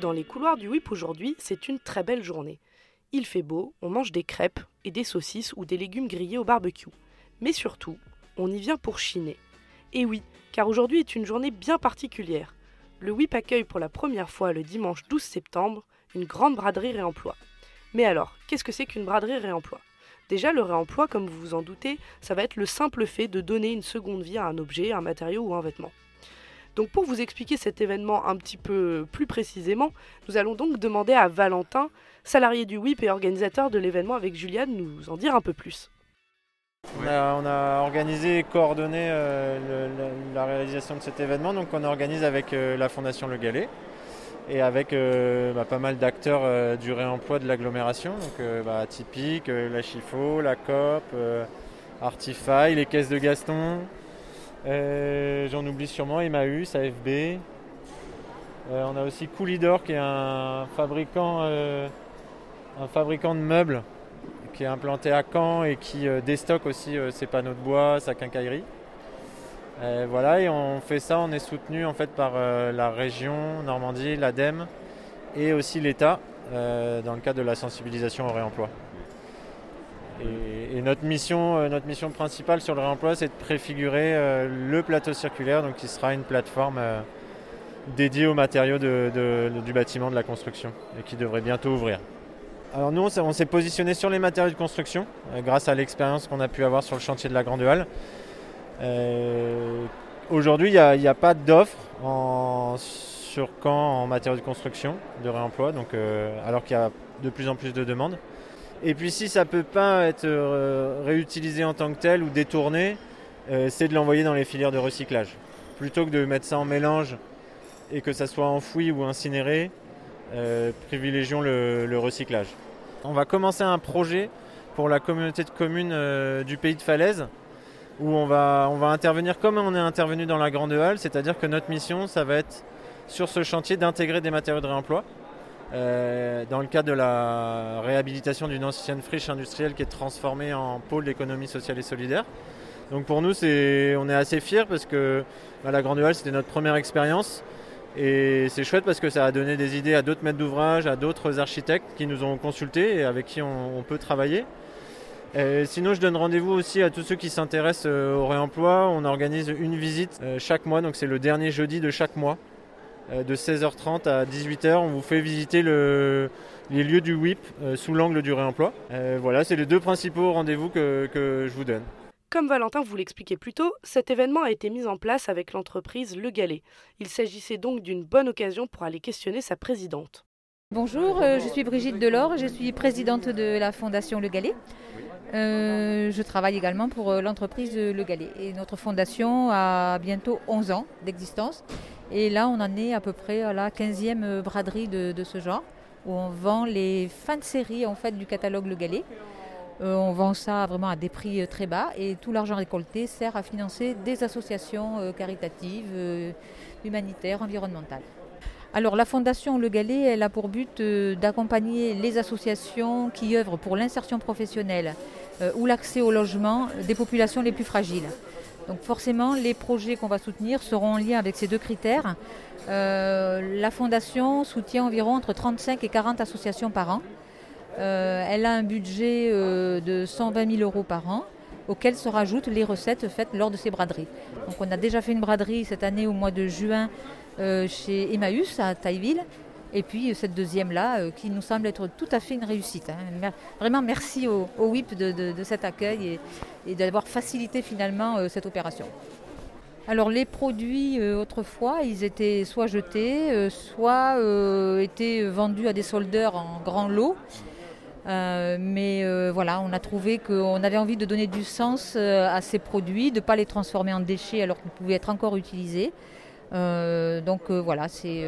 Dans les couloirs du whip aujourd'hui, c'est une très belle journée. Il fait beau, on mange des crêpes et des saucisses ou des légumes grillés au barbecue. Mais surtout, on y vient pour chiner. Et oui, car aujourd'hui est une journée bien particulière. Le WIP accueille pour la première fois le dimanche 12 septembre une grande braderie réemploi. Mais alors, qu'est-ce que c'est qu'une braderie réemploi? Déjà, le réemploi, comme vous vous en doutez, ça va être le simple fait de donner une seconde vie à un objet, un matériau ou un vêtement. Donc pour vous expliquer cet événement un petit peu plus précisément, nous allons donc demander à Valentin, salarié du WIP et organisateur de l'événement avec Julia, de nous en dire un peu plus. On a, organisé et coordonné euh, la réalisation de cet événement, donc on organise avec euh, la Fondation Le Galet et avec euh, bah, pas mal d'acteurs du réemploi de l'agglomération, donc bah, Typique, la Chifo, la COP, Artify, les caisses de Gaston, j'en oublie sûrement Emmaüs, AFB. Euh, on a aussi Coolidor qui est un fabricant, euh, un fabricant de meubles qui est implanté à Caen et qui déstocke aussi ses panneaux de bois, sa quincaillerie. voilà, et on fait ça, on est soutenu en fait par la région Normandie, l'ADEME et aussi l'État dans le cadre de la sensibilisation au réemploi. Et, notre, mission, euh, notre mission principale sur le réemploi, c'est de préfigurer euh, le plateau circulaire, donc qui sera une plateforme euh, dédiée aux matériaux du bâtiment, de la construction, et qui devrait bientôt ouvrir. Alors nous, on s'est positionné sur les matériaux de construction, grâce à l'expérience qu'on a pu avoir sur le chantier de la Grande Halle. Aujourd'hui, il n'y a, pas d'offre sur Caen en matériaux de construction, de réemploi, donc, alors qu'il y a de plus en plus de demandes. Et puis si ça ne peut pas être euh, réutilisé en tant que tel ou détourné, euh, c'est de l'envoyer dans les filières de recyclage. Plutôt que de mettre ça en mélange et que ça soit enfoui ou incinéré, euh, privilégions le, recyclage. On va commencer un projet pour la communauté de communes du pays de Falaise où on va, on va intervenir comme on est intervenu dans la Grande Halle, c'est-à-dire que notre mission, ça va être sur ce chantier d'intégrer des matériaux de réemploi. Euh, dans le cadre de la réhabilitation d'une ancienne friche industrielle qui est transformée en pôle d'économie sociale et solidaire. Donc pour nous, on est assez fiers parce que bah, la Grande Halle, c'était notre première expérience. Et c'est chouette parce que ça a donné des idées à d'autres maîtres d'ouvrage, à d'autres architectes qui nous ont consultés et avec qui on, peut travailler. sinon, je donne rendez-vous aussi à tous ceux qui s'intéressent euh, au réemploi. On organise une visite euh, chaque mois, donc c'est le dernier jeudi de chaque mois. Euh, de 16h30 à 18h. On vous fait visiter les lieux du WIP euh, sous l'angle du réemploi. Euh, voilà, c'est les deux principaux rendez-vous que, je vous donne. Comme Valentin vous l'expliquait plus tôt, cet événement a été mis en place avec l'entreprise Le Galet. Il s'agissait donc d'une bonne occasion pour aller questionner sa présidente. Bonjour, je suis Brigitte Delors, je suis présidente de la Fondation Le Galet. je travaille également pour l'entreprise Le Galet. Et notre fondation a bientôt 11 ans d'existence et là, on en est à peu près à la 15e braderie de, ce genre, où on vend les fins de série en fait, du catalogue Le Galet. Euh, on vend ça vraiment à des prix euh, très bas et tout l'argent récolté sert à financer des associations euh, caritatives, humanitaires, environnementales. Alors la Fondation Le Galet, elle a pour but d'accompagner les associations qui œuvrent pour l'insertion professionnelle ou l'accès au logement des populations les plus fragiles. Donc forcément, les projets qu'on va soutenir seront en lien avec ces deux critères. Euh, la Fondation soutient environ entre 35 et 40 associations par an. Euh, elle a un budget euh, de 120 000 euros par an auquel se rajoutent les recettes faites lors de ces braderies. Donc on a déjà fait une braderie cette année au mois de juin chez Emmaüs à Tailleville et puis cette deuxième-là, qui nous semble être tout à fait une réussite. Hein. Vraiment merci au, WIP de, cet accueil d'avoir facilité finalement euh, cette opération. Alors les produits euh, autrefois, ils étaient soit jetés, soit étaient vendus à des soldeurs en grand lot. mais voilà, on a trouvé qu'on avait envie de donner du sens à ces produits, de ne pas les transformer en déchets alors qu'ils pouvaient être encore utilisés. Donc voilà, c'est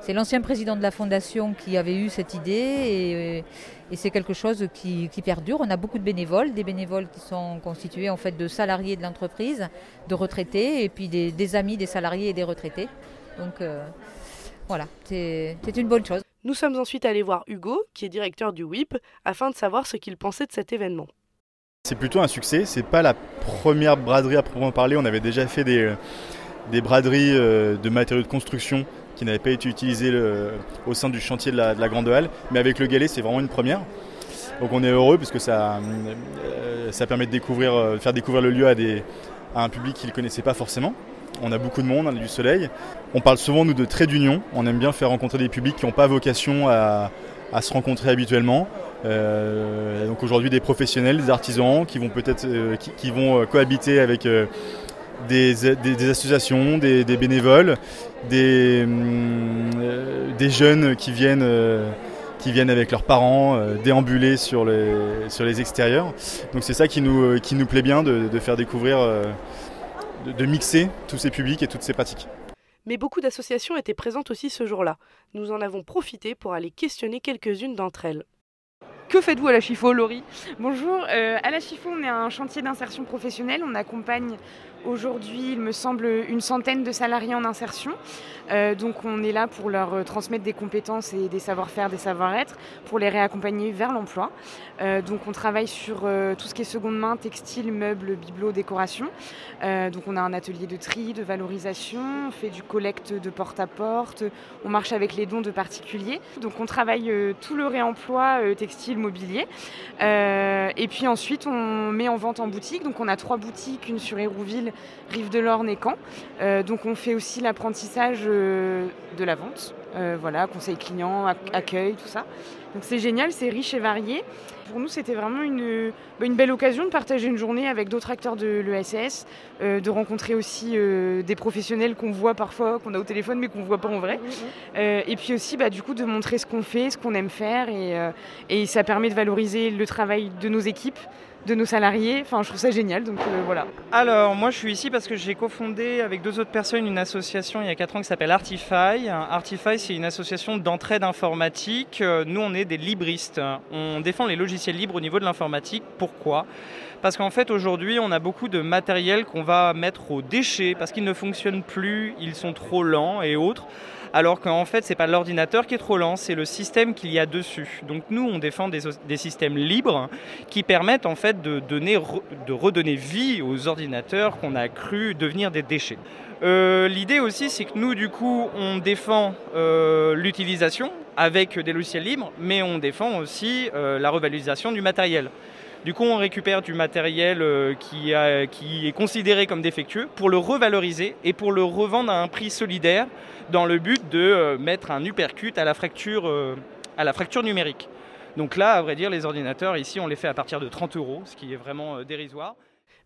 c'est l'ancien président de la fondation qui avait eu cette idée et, c'est quelque chose qui, perdure. On a beaucoup de bénévoles, des bénévoles qui sont constitués en fait de salariés de l'entreprise, de retraités et puis des, amis des salariés et des retraités. Donc euh, voilà, c'est une bonne chose. Nous sommes ensuite allés voir Hugo, qui est directeur du WIP, afin de savoir ce qu'il pensait de cet événement. C'est plutôt un succès. C'est pas la première braderie à proprement parler. On avait déjà fait des, des braderies euh, de matériaux de construction qui n'avait pas été utilisé au sein du chantier de la, Grande Halle. Mais avec le galet, c'est vraiment une première. Donc on est heureux parce que ça, ça permet de découvrir, faire découvrir le lieu à, un public qui ne connaissait pas forcément. On a beaucoup de monde, on a du soleil. On parle souvent, nous, de traits d'union. On aime bien faire rencontrer des publics qui n'ont pas vocation à, se rencontrer habituellement. Euh, donc aujourd'hui, des professionnels, des artisans qui vont peut-être euh, qui, vont euh, cohabiter avec des, associations, des, bénévoles, des, des, jeunes qui viennent qui viennent avec leurs parents déambuler sur les, extérieurs. Donc c'est ça qui nous, plaît bien de faire découvrir de, mixer tous ces publics et toutes ces pratiques. Mais beaucoup d'associations étaient présentes aussi ce jour-là. Nous en avons profité pour aller questionner quelques-unes d'entre elles. Que faites-vous à la Chifo, Laurie? Bonjour, euh, à la Chifo, on est un chantier d'insertion professionnelle. On accompagne Aujourd'hui, il me semble une centaine de salariés en insertion. Euh, donc on est là pour leur euh, transmettre des compétences et des savoir-faire, des savoir-être, pour les réaccompagner vers l'emploi. Donc on travaille sur tout ce qui est seconde main, textile, meubles, bibelots, décoration. donc on a un atelier de tri, de valorisation, on fait du collecte de porte-à-porte, on marche avec les dons de particuliers. Donc on travaille tout le réemploi textile, mobilier. et puis ensuite on met en vente en boutique. Donc on a trois boutiques, une sur Hérouville, Rive de l'Orne et Caen. Euh, donc on fait aussi l'apprentissage euh, de la vente, euh, voilà, conseil client, accueil, tout ça. Donc c'est génial, c'est riche et varié. Pour nous, c'était vraiment une, bah, une, belle occasion de partager une journée avec d'autres acteurs de l'ESS, de rencontrer aussi des professionnels qu'on voit parfois, qu'on a au téléphone mais qu'on ne voit pas en vrai. et puis aussi, bah, du coup, de montrer ce qu'on fait, ce qu'on aime faire. Et, et ça permet de valoriser le travail de nos équipes, de nos salariés. Enfin, je trouve ça génial, donc euh, voilà. Alors, moi, je suis ici parce que j'ai cofondé avec deux autres personnes une association il y a 4 ans qui s'appelle Artify. Artify, c'est une association d'entraide informatique. Euh, nous, on est des libristes. On défend les logiciels libres au niveau de l'informatique. Pourquoi? Parce qu'en fait aujourd'hui on a beaucoup de matériel qu'on va mettre aux déchets parce qu'ils ne fonctionnent plus, ils sont trop lents et autres alors qu'en fait c'est pas l'ordinateur qui est trop lent, c'est le système qu'il y a dessus. Donc nous on défend des, systèmes libres qui permettent en fait de, donner, de redonner vie aux ordinateurs qu'on a cru devenir des déchets. Euh, l'idée aussi c'est que nous du coup on défend euh, l'utilisation avec des logiciels libres, mais on défend aussi euh, la revalorisation du matériel. Du coup, on récupère du matériel qui, qui, est considéré comme défectueux pour le revaloriser et pour le revendre à un prix solidaire dans le but de mettre un uppercut à la fracture, à la fracture numérique. Donc là, à vrai dire, les ordinateurs, ici, on les fait à partir de 30 euros, ce qui est vraiment euh, dérisoire.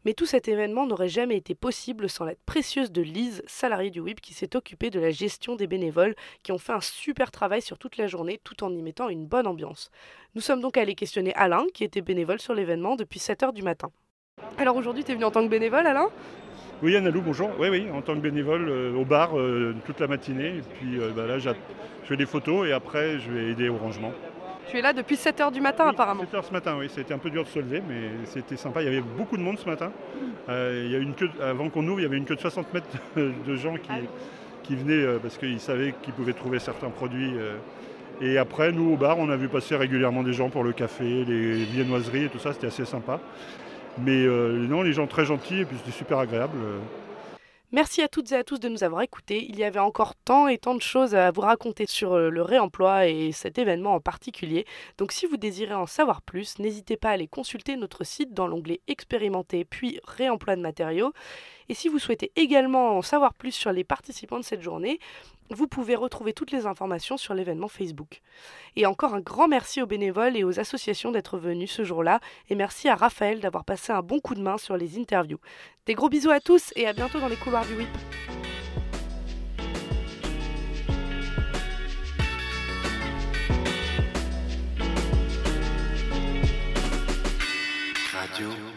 Mais tout cet événement n'aurait jamais été possible sans l'aide précieuse de Lise, salariée du WIP, qui s'est occupée de la gestion des bénévoles, qui ont fait un super travail sur toute la journée tout en y mettant une bonne ambiance. Nous sommes donc allés questionner Alain, qui était bénévole sur l'événement depuis 7h du matin. Alors aujourd'hui, tu es venu en tant que bénévole, Alain? Oui, Annalou, bonjour. Oui, oui, en tant que bénévole euh, au bar euh, toute la matinée. Et puis euh, bah, là, je fais des photos et après, je vais aider au rangement. Tu es là depuis 7h du matin apparemment 7h ce matin, oui. C'était un peu dur de se lever, mais c'était sympa. Il y avait beaucoup de monde ce matin. il y a une queue, avant qu'on ouvre, il y avait une queue de 60 mètres de gens qui, qui venaient parce qu'ils savaient qu'ils pouvaient trouver certains produits. Et après, nous, au bar, on a vu passer régulièrement des gens pour le café, les viennoiseries et tout ça. C'était assez sympa. Mais euh, non, les gens très gentils et puis c'était super agréable. Merci à toutes et à tous de nous avoir écoutés. Il y avait encore tant et tant de choses à vous raconter sur euh, le réemploi et cet événement en particulier. Donc si vous désirez en savoir plus, n'hésitez pas à aller consulter notre site dans l'onglet Expérimenter puis Réemploi de matériaux. Et si vous souhaitez également en savoir plus sur les participants de cette journée, vous pouvez retrouver toutes les informations sur l'événement Facebook. Et encore un grand merci aux bénévoles et aux associations d'être venus ce jour-là, et merci à Raphaël d'avoir passé un bon coup de main sur les interviews. Des gros bisous à tous et à bientôt dans les couloirs du WIP. Radio